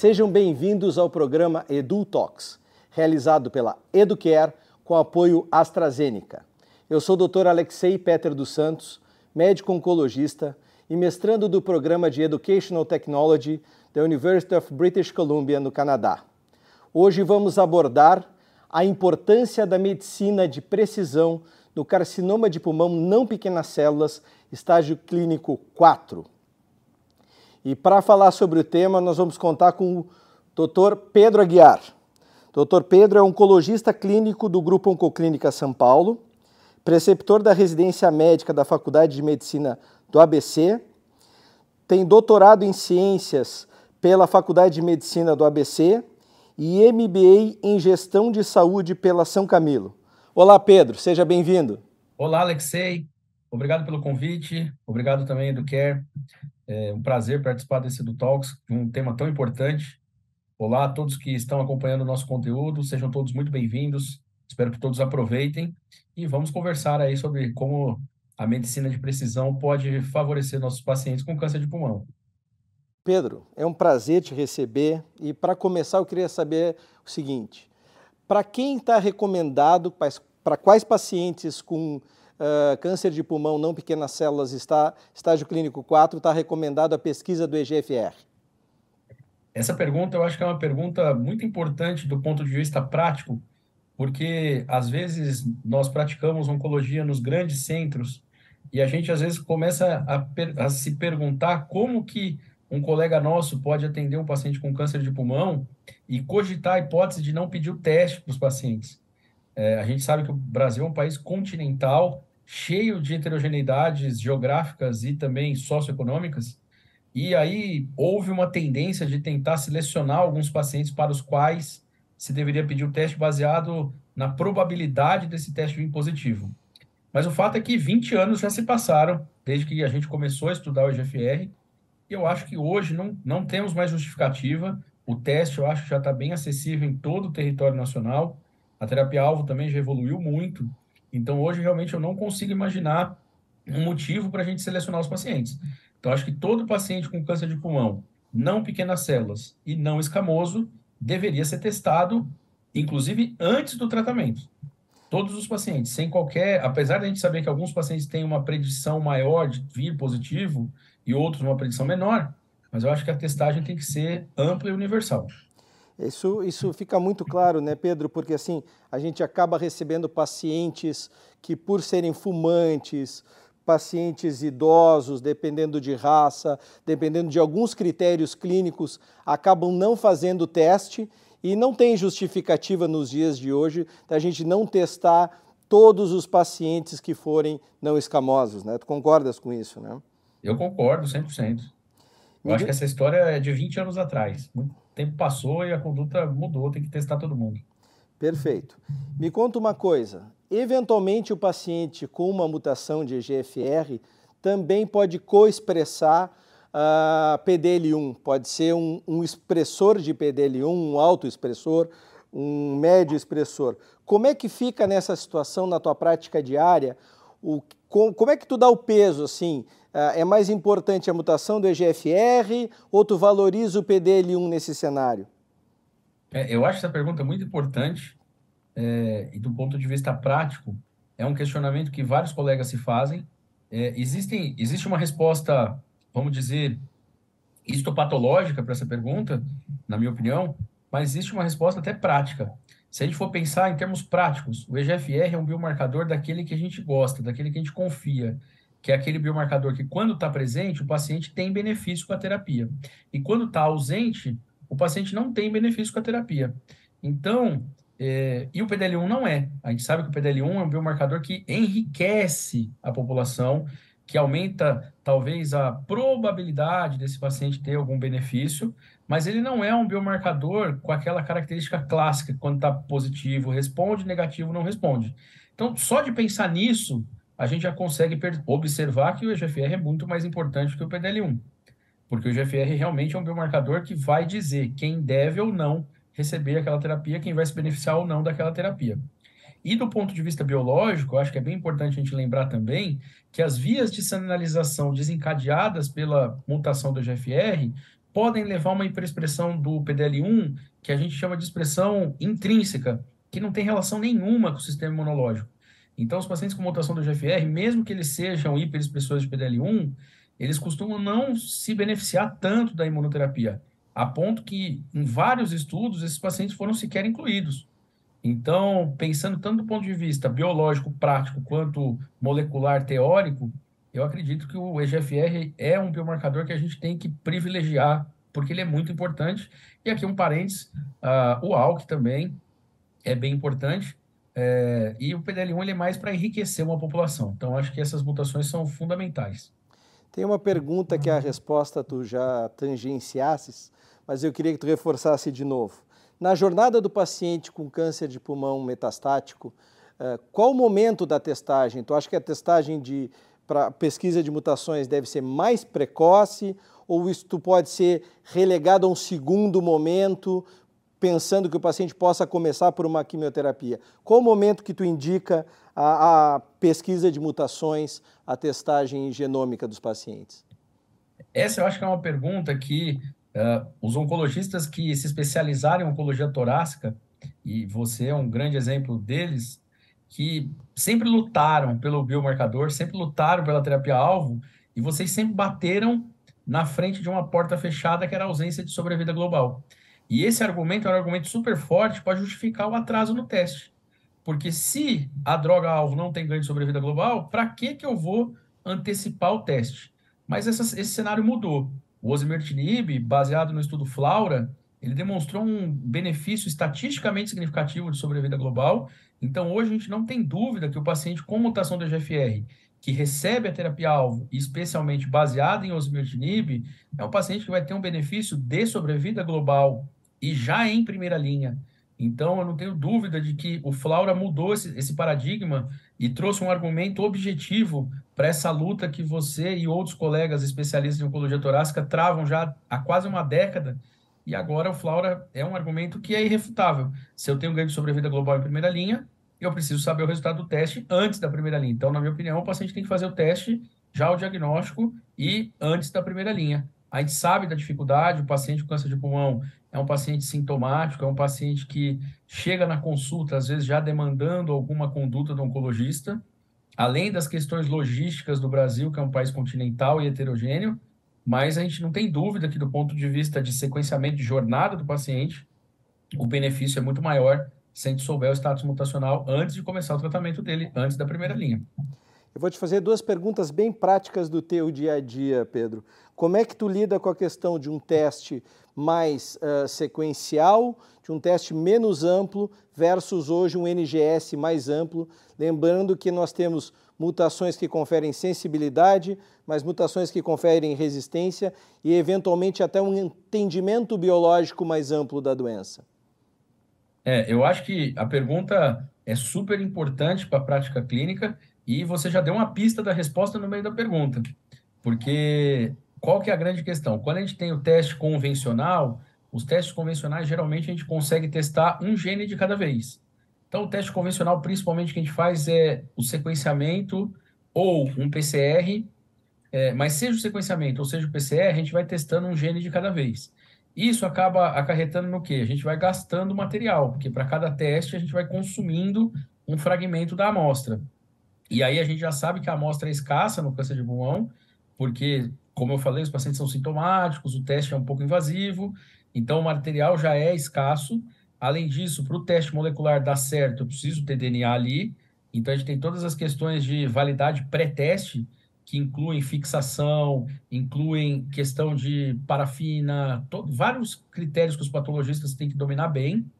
Sejam bem-vindos ao programa Edu Talks, realizado pela Educare com apoio AstraZeneca. Eu sou o Dr. Alexei Peter dos Santos, médico oncologista e mestrando do programa de Educational Technology da University of British Columbia, no Canadá. Hoje vamos abordar a importância da medicina de precisão no carcinoma de pulmão não pequenas células, estágio clínico 4. E para falar sobre o tema, nós vamos contar com o Dr. Pedro Aguiar. Dr. Pedro é oncologista clínico do Grupo Oncoclínica São Paulo, preceptor da residência médica da Faculdade de Medicina do ABC, tem doutorado em ciências pela Faculdade de Medicina do ABC e MBA em Gestão de Saúde pela São Camilo. Olá, Pedro, seja bem-vindo. Olá, Alexei. Obrigado pelo convite. Obrigado também, Educare. É um prazer participar desse do Talks, um tema tão importante. Olá a todos que estão acompanhando o nosso conteúdo, sejam todos muito bem-vindos. Espero que todos aproveitem e vamos conversar aí sobre como a medicina de precisão pode favorecer nossos pacientes com câncer de pulmão. Pedro, é um prazer te receber e para começar eu queria saber o seguinte: para quem está recomendado, para quais pacientes com uh, câncer de pulmão não pequenas células está estágio clínico 4 está recomendado a pesquisa do EGFR? Essa pergunta eu acho que é uma pergunta muito importante do ponto de vista prático, porque às vezes nós praticamos oncologia nos grandes centros e a gente às vezes começa a, a se perguntar como que um colega nosso pode atender um paciente com câncer de pulmão e cogitar a hipótese de não pedir o teste para os pacientes. É, a gente sabe que o Brasil é um país continental cheio de heterogeneidades geográficas e também socioeconômicas, e aí houve uma tendência de tentar selecionar alguns pacientes para os quais se deveria pedir o teste baseado na probabilidade desse teste vir positivo. Mas o fato é que 20 anos já se passaram desde que a gente começou a estudar o EGFR, e eu acho que hoje não, não temos mais justificativa. O teste eu acho já está bem acessível em todo o território nacional. A terapia-alvo também já evoluiu muito. Então, hoje, realmente, eu não consigo imaginar um motivo para a gente selecionar os pacientes. Então, acho que todo paciente com câncer de pulmão, não pequenas células e não escamoso, deveria ser testado, inclusive antes do tratamento. Todos os pacientes, sem qualquer. Apesar de a gente saber que alguns pacientes têm uma predição maior de vir positivo e outros uma predição menor, mas eu acho que a testagem tem que ser ampla e universal. Isso, isso fica muito claro, né, Pedro? Porque assim, a gente acaba recebendo pacientes que, por serem fumantes, pacientes idosos, dependendo de raça, dependendo de alguns critérios clínicos, acabam não fazendo teste e não tem justificativa nos dias de hoje da gente não testar todos os pacientes que forem não escamosos, né? Tu concordas com isso, né? Eu concordo 100%. Eu acho que essa história é de 20 anos atrás. Muito tempo passou e a conduta mudou, tem que testar todo mundo. Perfeito. Me conta uma coisa: eventualmente o paciente com uma mutação de EGFR também pode co-expressar a uh, PDL1, pode ser um, um expressor de PDL1, um autoexpressor, um médio expressor. Como é que fica nessa situação na tua prática diária? O, com, como é que tu dá o peso assim? Ah, é mais importante a mutação do EGFR ou tu valoriza o PDL1 nesse cenário? É, eu acho essa pergunta muito importante é, e do ponto de vista prático é um questionamento que vários colegas se fazem. É, existem, existe uma resposta, vamos dizer, histopatológica para essa pergunta, na minha opinião, mas existe uma resposta até prática. Se a gente for pensar em termos práticos, o EGFR é um biomarcador daquele que a gente gosta, daquele que a gente confia que é aquele biomarcador que, quando está presente, o paciente tem benefício com a terapia. E quando está ausente, o paciente não tem benefício com a terapia. Então, é, e o PDL1 não é. A gente sabe que o PDL1 é um biomarcador que enriquece a população, que aumenta talvez a probabilidade desse paciente ter algum benefício, mas ele não é um biomarcador com aquela característica clássica, quando está positivo, responde, negativo, não responde. Então, só de pensar nisso, a gente já consegue observar que o EGFR é muito mais importante que o PDL1, porque o EGFR realmente é um biomarcador que vai dizer quem deve ou não receber aquela terapia, quem vai se beneficiar ou não daquela terapia. E do ponto de vista biológico, acho que é bem importante a gente lembrar também que as vias de sinalização desencadeadas pela mutação do EGFR podem levar a uma hiperexpressão do PDL1, que a gente chama de expressão intrínseca, que não tem relação nenhuma com o sistema imunológico. Então, os pacientes com mutação do GFR, mesmo que eles sejam hiperexpressores de PDL1, eles costumam não se beneficiar tanto da imunoterapia, a ponto que, em vários estudos, esses pacientes foram sequer incluídos. Então, pensando tanto do ponto de vista biológico, prático, quanto molecular, teórico, eu acredito que o EGFR é um biomarcador que a gente tem que privilegiar, porque ele é muito importante. E aqui um parênteses, uh, o ALK também é bem importante, é, e o PDL1 ele é mais para enriquecer uma população. Então, acho que essas mutações são fundamentais. Tem uma pergunta que a resposta tu já tangenciasses, mas eu queria que tu reforçasse de novo. Na jornada do paciente com câncer de pulmão metastático, uh, qual o momento da testagem? Tu acha que a testagem de para pesquisa de mutações deve ser mais precoce ou isso pode ser relegado a um segundo momento, pensando que o paciente possa começar por uma quimioterapia? Qual o momento que tu indica a, a pesquisa de mutações, a testagem genômica dos pacientes? Essa eu acho que é uma pergunta que uh, os oncologistas que se especializaram em oncologia torácica, e você é um grande exemplo deles, que sempre lutaram pelo biomarcador, sempre lutaram pela terapia-alvo, e vocês sempre bateram na frente de uma porta fechada que era a ausência de sobrevida global. E esse argumento é um argumento super forte para justificar o atraso no teste. Porque se a droga-alvo não tem ganho de sobrevida global, para que, que eu vou antecipar o teste? Mas essa, esse cenário mudou. O osimertinib, baseado no estudo Flaura, ele demonstrou um benefício estatisticamente significativo de sobrevida global. Então, hoje a gente não tem dúvida que o paciente com mutação do EGFR, que recebe a terapia-alvo, especialmente baseada em osimertinib, é um paciente que vai ter um benefício de sobrevida global e já em primeira linha. Então, eu não tenho dúvida de que o Flaura mudou esse, esse paradigma e trouxe um argumento objetivo para essa luta que você e outros colegas especialistas em oncologia torácica travam já há quase uma década. E agora o Flaura é um argumento que é irrefutável. Se eu tenho ganho de sobrevida global em primeira linha, eu preciso saber o resultado do teste antes da primeira linha. Então, na minha opinião, o paciente tem que fazer o teste, já o diagnóstico e antes da primeira linha. A gente sabe da dificuldade, o paciente com câncer de pulmão é um paciente sintomático, é um paciente que chega na consulta, às vezes já demandando alguma conduta do oncologista, além das questões logísticas do Brasil, que é um país continental e heterogêneo, mas a gente não tem dúvida que, do ponto de vista de sequenciamento de jornada do paciente, o benefício é muito maior se a gente souber o status mutacional antes de começar o tratamento dele, antes da primeira linha. Eu vou te fazer duas perguntas bem práticas do teu dia a dia, Pedro. Como é que tu lida com a questão de um teste mais uh, sequencial, de um teste menos amplo versus hoje um NGS mais amplo, lembrando que nós temos mutações que conferem sensibilidade, mas mutações que conferem resistência e eventualmente até um entendimento biológico mais amplo da doença. É, eu acho que a pergunta é super importante para a prática clínica e você já deu uma pista da resposta no meio da pergunta. Porque qual que é a grande questão? Quando a gente tem o teste convencional, os testes convencionais geralmente a gente consegue testar um gene de cada vez. Então, o teste convencional, principalmente, que a gente faz é o sequenciamento ou um PCR, é, mas seja o sequenciamento ou seja o PCR, a gente vai testando um gene de cada vez. Isso acaba acarretando no quê? A gente vai gastando material, porque para cada teste a gente vai consumindo um fragmento da amostra. E aí a gente já sabe que a amostra é escassa no câncer de pulmão, porque, como eu falei, os pacientes são sintomáticos, o teste é um pouco invasivo, então o material já é escasso. Além disso, para o teste molecular dar certo, eu preciso ter DNA ali. Então a gente tem todas as questões de validade pré-teste, que incluem fixação, incluem questão de parafina, vários critérios que os patologistas têm que dominar bem.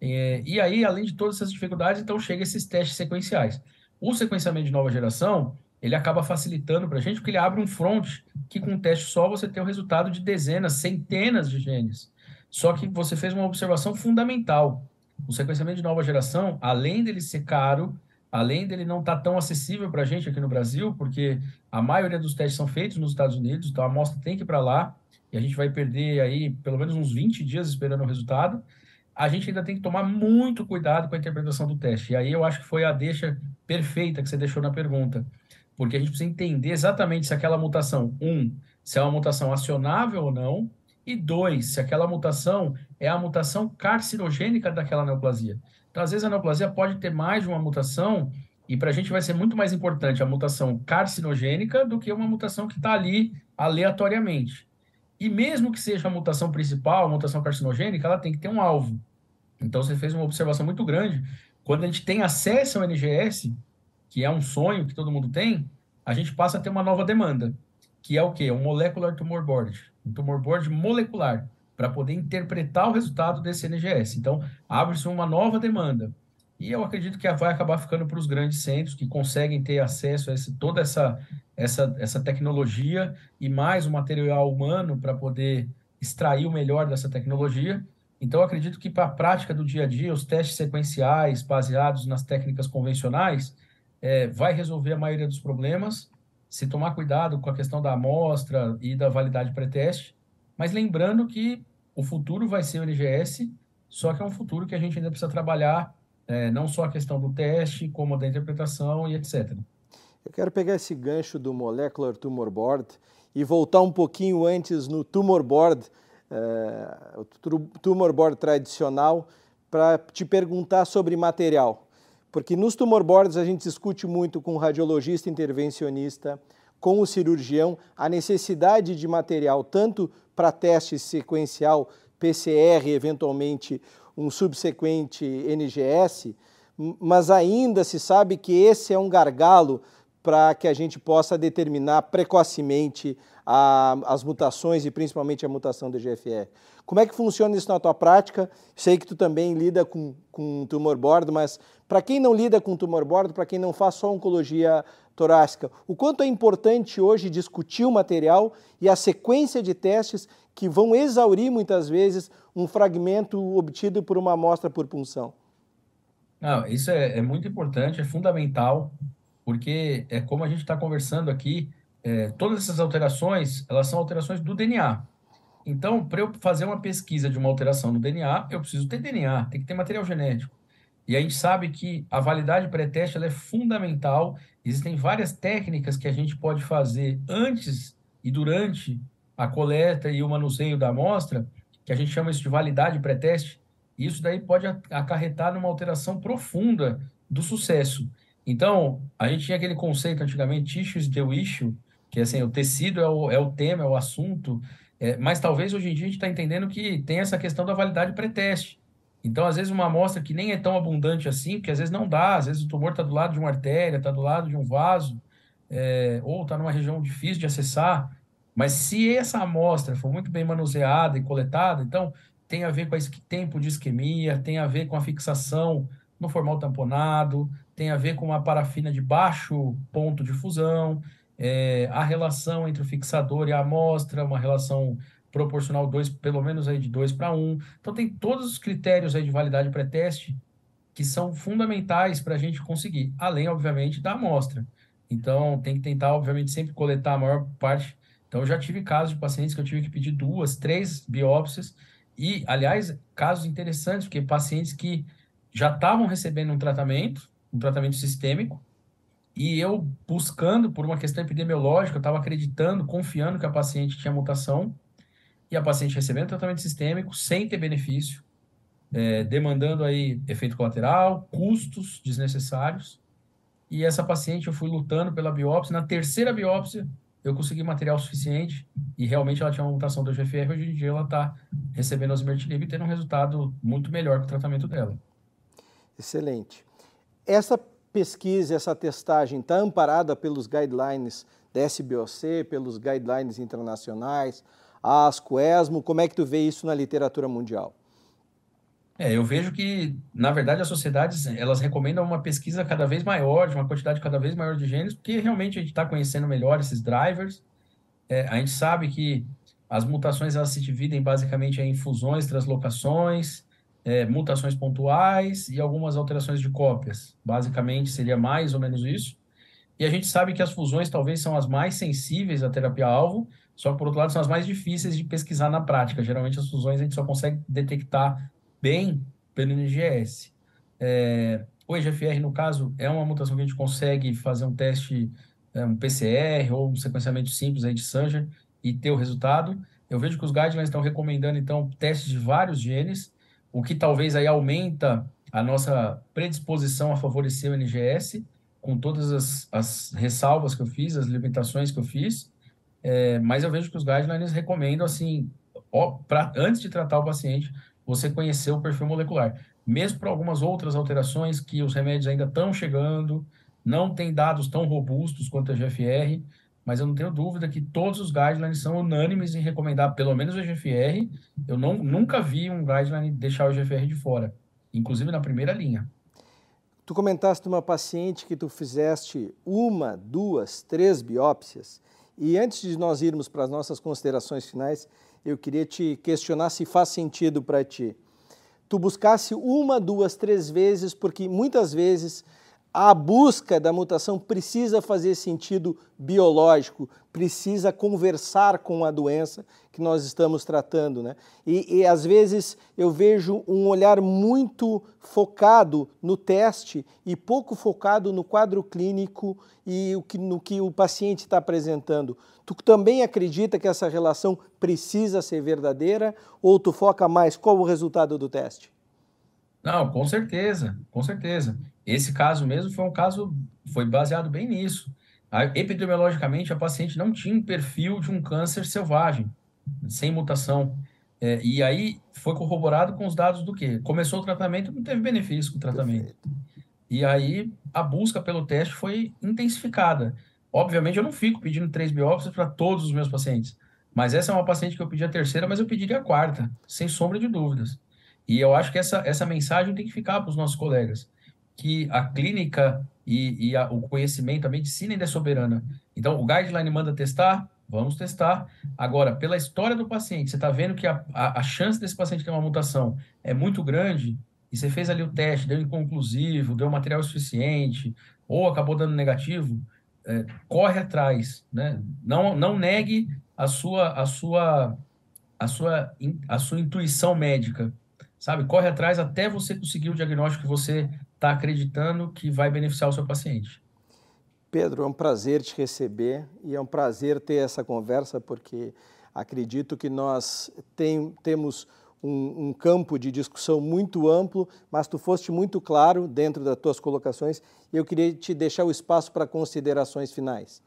É, e aí, além de todas essas dificuldades, então chega esses testes sequenciais. O sequenciamento de nova geração, ele acaba facilitando para a gente, porque ele abre um front que com um teste só você tem o resultado de dezenas, centenas de genes. Só que você fez uma observação fundamental. O sequenciamento de nova geração, além dele ser caro, além dele não estar tá tão acessível para a gente aqui no Brasil, porque a maioria dos testes são feitos nos Estados Unidos, então a amostra tem que ir para lá, e a gente vai perder aí pelo menos uns 20 dias esperando o resultado a gente ainda tem que tomar muito cuidado com a interpretação do teste. E aí eu acho que foi a deixa perfeita que você deixou na pergunta. Porque a gente precisa entender exatamente se aquela mutação, um, se é uma mutação acionável ou não, e dois, se aquela mutação é a mutação carcinogênica daquela neoplasia. Então, às vezes, a neoplasia pode ter mais de uma mutação, e para a gente vai ser muito mais importante a mutação carcinogênica do que uma mutação que está ali aleatoriamente. E mesmo que seja a mutação principal, a mutação carcinogênica, ela tem que ter um alvo. Então, você fez uma observação muito grande. Quando a gente tem acesso ao NGS, que é um sonho que todo mundo tem, a gente passa a ter uma nova demanda, que é o quê? Um Molecular Tumor Board, um tumor board molecular, para poder interpretar o resultado desse NGS. Então, abre-se uma nova demanda. E eu acredito que vai acabar ficando para os grandes centros que conseguem ter acesso a esse, toda essa, essa, essa tecnologia e mais o material humano para poder extrair o melhor dessa tecnologia. Então, acredito que para a prática do dia a dia, os testes sequenciais baseados nas técnicas convencionais é, vai resolver a maioria dos problemas, se tomar cuidado com a questão da amostra e da validade pré-teste, mas lembrando que o futuro vai ser o NGS, só que é um futuro que a gente ainda precisa trabalhar, é, não só a questão do teste, como da interpretação e etc. Eu quero pegar esse gancho do Molecular Tumor Board e voltar um pouquinho antes no Tumor Board, é, o Tumor Board tradicional, para te perguntar sobre material. Porque nos tumor boards a gente discute muito com o radiologista intervencionista, com o cirurgião, a necessidade de material tanto para teste sequencial, PCR, eventualmente um subsequente NGS, mas ainda se sabe que esse é um gargalo para que a gente possa determinar precocemente a, as mutações e principalmente a mutação do GFR. Como é que funciona isso na tua prática? Sei que tu também lida com, com tumor board, mas para quem não lida com tumor board, para quem não faz só oncologia torácica, o quanto é importante hoje discutir o material e a sequência de testes que vão exaurir muitas vezes um fragmento obtido por uma amostra por punção? Não, isso é, é muito importante, é fundamental porque é como a gente está conversando aqui, é, todas essas alterações, elas são alterações do DNA. Então, para eu fazer uma pesquisa de uma alteração no DNA, eu preciso ter DNA, tem que ter material genético. E a gente sabe que a validade pré-teste é fundamental. Existem várias técnicas que a gente pode fazer antes e durante a coleta e o manuseio da amostra, que a gente chama isso de validade pré-teste. Isso daí pode acarretar numa alteração profunda do sucesso. Então, a gente tinha aquele conceito antigamente, tissues the issue, que assim, o tecido é o, é o tema, é o assunto, é, mas talvez hoje em dia a gente está entendendo que tem essa questão da validade pré-teste. Então, às vezes, uma amostra que nem é tão abundante assim, porque às vezes não dá, às vezes o tumor está do lado de uma artéria, está do lado de um vaso, é, ou está numa região difícil de acessar, mas se essa amostra for muito bem manuseada e coletada, então tem a ver com esse tempo de isquemia, tem a ver com a fixação no formal tamponado, tem a ver com uma parafina de baixo ponto de fusão, é, a relação entre o fixador e a amostra, uma relação proporcional dois, pelo menos aí de 2 para 1. Um. Então tem todos os critérios aí de validade pré-teste que são fundamentais para a gente conseguir, além, obviamente, da amostra. Então tem que tentar, obviamente, sempre coletar a maior parte. Então eu já tive casos de pacientes que eu tive que pedir duas, três biópsias, e, aliás, casos interessantes, porque pacientes que já estavam recebendo um tratamento, um tratamento sistêmico, e eu buscando por uma questão epidemiológica, eu estava acreditando, confiando que a paciente tinha mutação, e a paciente recebendo tratamento sistêmico sem ter benefício, é, demandando aí efeito colateral, custos desnecessários. E essa paciente eu fui lutando pela biópsia. Na terceira biópsia, eu consegui material suficiente e realmente ela tinha uma mutação do GFR. Hoje em dia ela está recebendo osimertinib e tendo um resultado muito melhor que o tratamento dela. Excelente. Essa pesquisa, essa testagem está amparada pelos guidelines da SBOC, pelos guidelines internacionais, ASCO, ESMO, como é que tu vê isso na literatura mundial? É, eu vejo que, na verdade, as sociedades, elas recomendam uma pesquisa cada vez maior, de uma quantidade cada vez maior de genes, porque realmente a gente está conhecendo melhor esses drivers. É, a gente sabe que as mutações, elas se dividem basicamente em fusões, translocações, é, mutações pontuais e algumas alterações de cópias. Basicamente, seria mais ou menos isso. E a gente sabe que as fusões talvez são as mais sensíveis à terapia-alvo, só que, por outro lado, são as mais difíceis de pesquisar na prática. Geralmente, as fusões a gente só consegue detectar bem pelo NGS. É, o EGFR, no caso, é uma mutação que a gente consegue fazer um teste, é, um PCR ou um sequenciamento simples aí de Sanger e ter o resultado. eu vejo que os guidelines estão recomendando, então, testes de vários genes, o que talvez aí aumenta a nossa predisposição a favorecer o NGS, com todas as, as ressalvas que eu fiz, as limitações que eu fiz, é, mas eu vejo que os guidelines recomendam, assim, ó, pra, antes de tratar o paciente, você conhecer o perfil molecular. Mesmo para algumas outras alterações que os remédios ainda estão chegando, não tem dados tão robustos quanto a GFR, mas eu não tenho dúvida que todos os guidelines são unânimes em recomendar pelo menos o GFR. Eu não, nunca vi um guideline deixar o GFR de fora, inclusive na primeira linha. Tu comentaste uma paciente que tu fizeste uma, duas, três biópsias. E antes de nós irmos para as nossas considerações finais, eu queria te questionar se faz sentido para ti. Tu buscasse uma, duas, três vezes, porque muitas vezes a busca da mutação precisa fazer sentido biológico, precisa conversar com a doença que nós estamos tratando. Né? E, e, às vezes eu vejo um olhar muito focado no teste e pouco focado no quadro clínico e o que, no que o paciente está apresentando. Tu também acredita que essa relação precisa ser verdadeira ou tu foca mais qual o resultado do teste? Não, com certeza, com certeza. Esse caso mesmo foi um caso, foi baseado bem nisso. A, epidemiologicamente, a paciente não tinha um perfil de um câncer selvagem, sem mutação. É, e aí foi corroborado com os dados do quê? Começou o tratamento, não teve benefício com o tratamento. E aí a busca pelo teste foi intensificada. Obviamente, eu não fico pedindo três biópsias para todos os meus pacientes. Mas essa é uma paciente que eu pedi a terceira, mas eu pediria a quarta, sem sombra de dúvidas. E eu acho que essa, essa mensagem tem que ficar para os nossos colegas, que a clínica e, e a, o conhecimento, a medicina ainda é soberana. Então, o guideline manda testar, vamos testar. Agora, pela história do paciente, você está vendo que a, a, a, chance desse paciente ter uma mutação é muito grande, e você fez ali o teste, deu inconclusivo, deu material suficiente, ou acabou dando negativo, é, corre atrás, né? Não, não negue a sua, a sua, a sua, a sua intuição médica sabe? Corre atrás até você conseguir o diagnóstico que você está acreditando que vai beneficiar o seu paciente. Pedro, é um prazer te receber e é um prazer ter essa conversa, porque acredito que nós tem, temos um, um, campo de discussão muito amplo, mas tu foste muito claro dentro das tuas colocações e eu queria te deixar o espaço para considerações finais.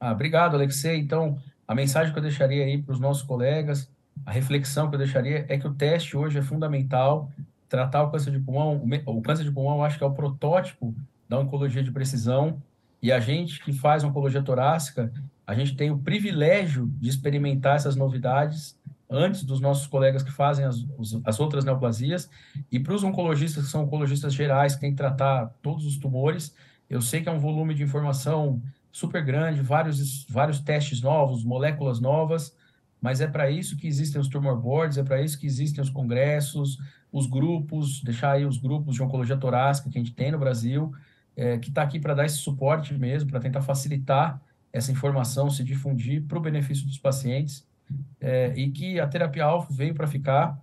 Ah, obrigado, Alexei. Então, a mensagem que eu deixaria aí para os nossos colegas, a reflexão que eu deixaria é que o teste hoje é fundamental. Tratar o câncer de pulmão, o câncer de pulmão, eu acho que é o protótipo da oncologia de precisão. E a gente que faz oncologia torácica, a gente tem o privilégio de experimentar essas novidades antes dos nossos colegas que fazem as, as outras neoplasias. E para os oncologistas, que são oncologistas gerais, que têm que tratar todos os tumores, eu sei que é um volume de informação super grande, vários, vários testes novos, moléculas novas, mas é para isso que existem os tumor boards, é para isso que existem os congressos, os grupos, deixar aí os grupos de oncologia torácica que a gente tem no Brasil, é, que está aqui para dar esse suporte mesmo, para tentar facilitar essa informação se difundir para o benefício dos pacientes, é, e que a terapia alfa veio para ficar,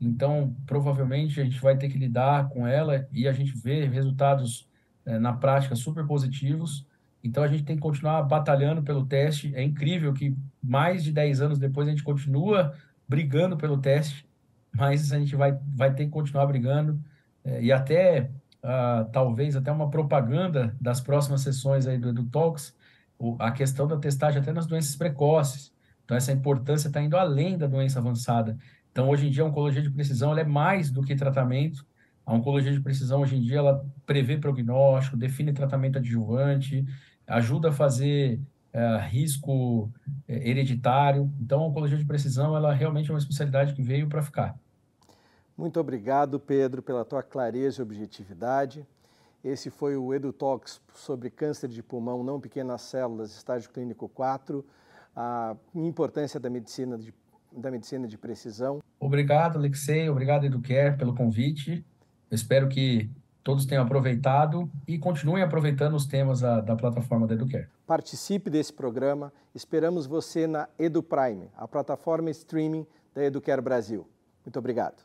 então provavelmente a gente vai ter que lidar com ela e a gente vê resultados é, na prática super positivos, então a gente tem que continuar batalhando pelo teste. É incrível que mais de 10 anos depois a gente continua brigando pelo teste, mas a gente vai, vai ter que continuar brigando. É, e até, uh, talvez, até uma propaganda das próximas sessões aí do EduTalks, a questão da testagem até nas doenças precoces. Então essa importância está indo além da doença avançada. Então hoje em dia a oncologia de precisão é mais do que tratamento. A oncologia de precisão hoje em dia ela prevê prognóstico, define tratamento adjuvante, ajuda a fazer é, risco é, hereditário. Então, a oncologia de precisão, ela realmente é uma especialidade que veio para ficar. Muito obrigado, Pedro, pela tua clareza e objetividade. Esse foi o EduTalks sobre câncer de pulmão não pequenas células, estágio clínico 4, a importância da medicina de, da medicina de precisão. Obrigado, Alexei, obrigado, Educare, pelo convite. Eu espero que todos tenham aproveitado e continuem aproveitando os temas da, da plataforma da Educare. Participe desse programa. Esperamos você na EduPrime, a plataforma streaming da Educare Brasil. Muito obrigado.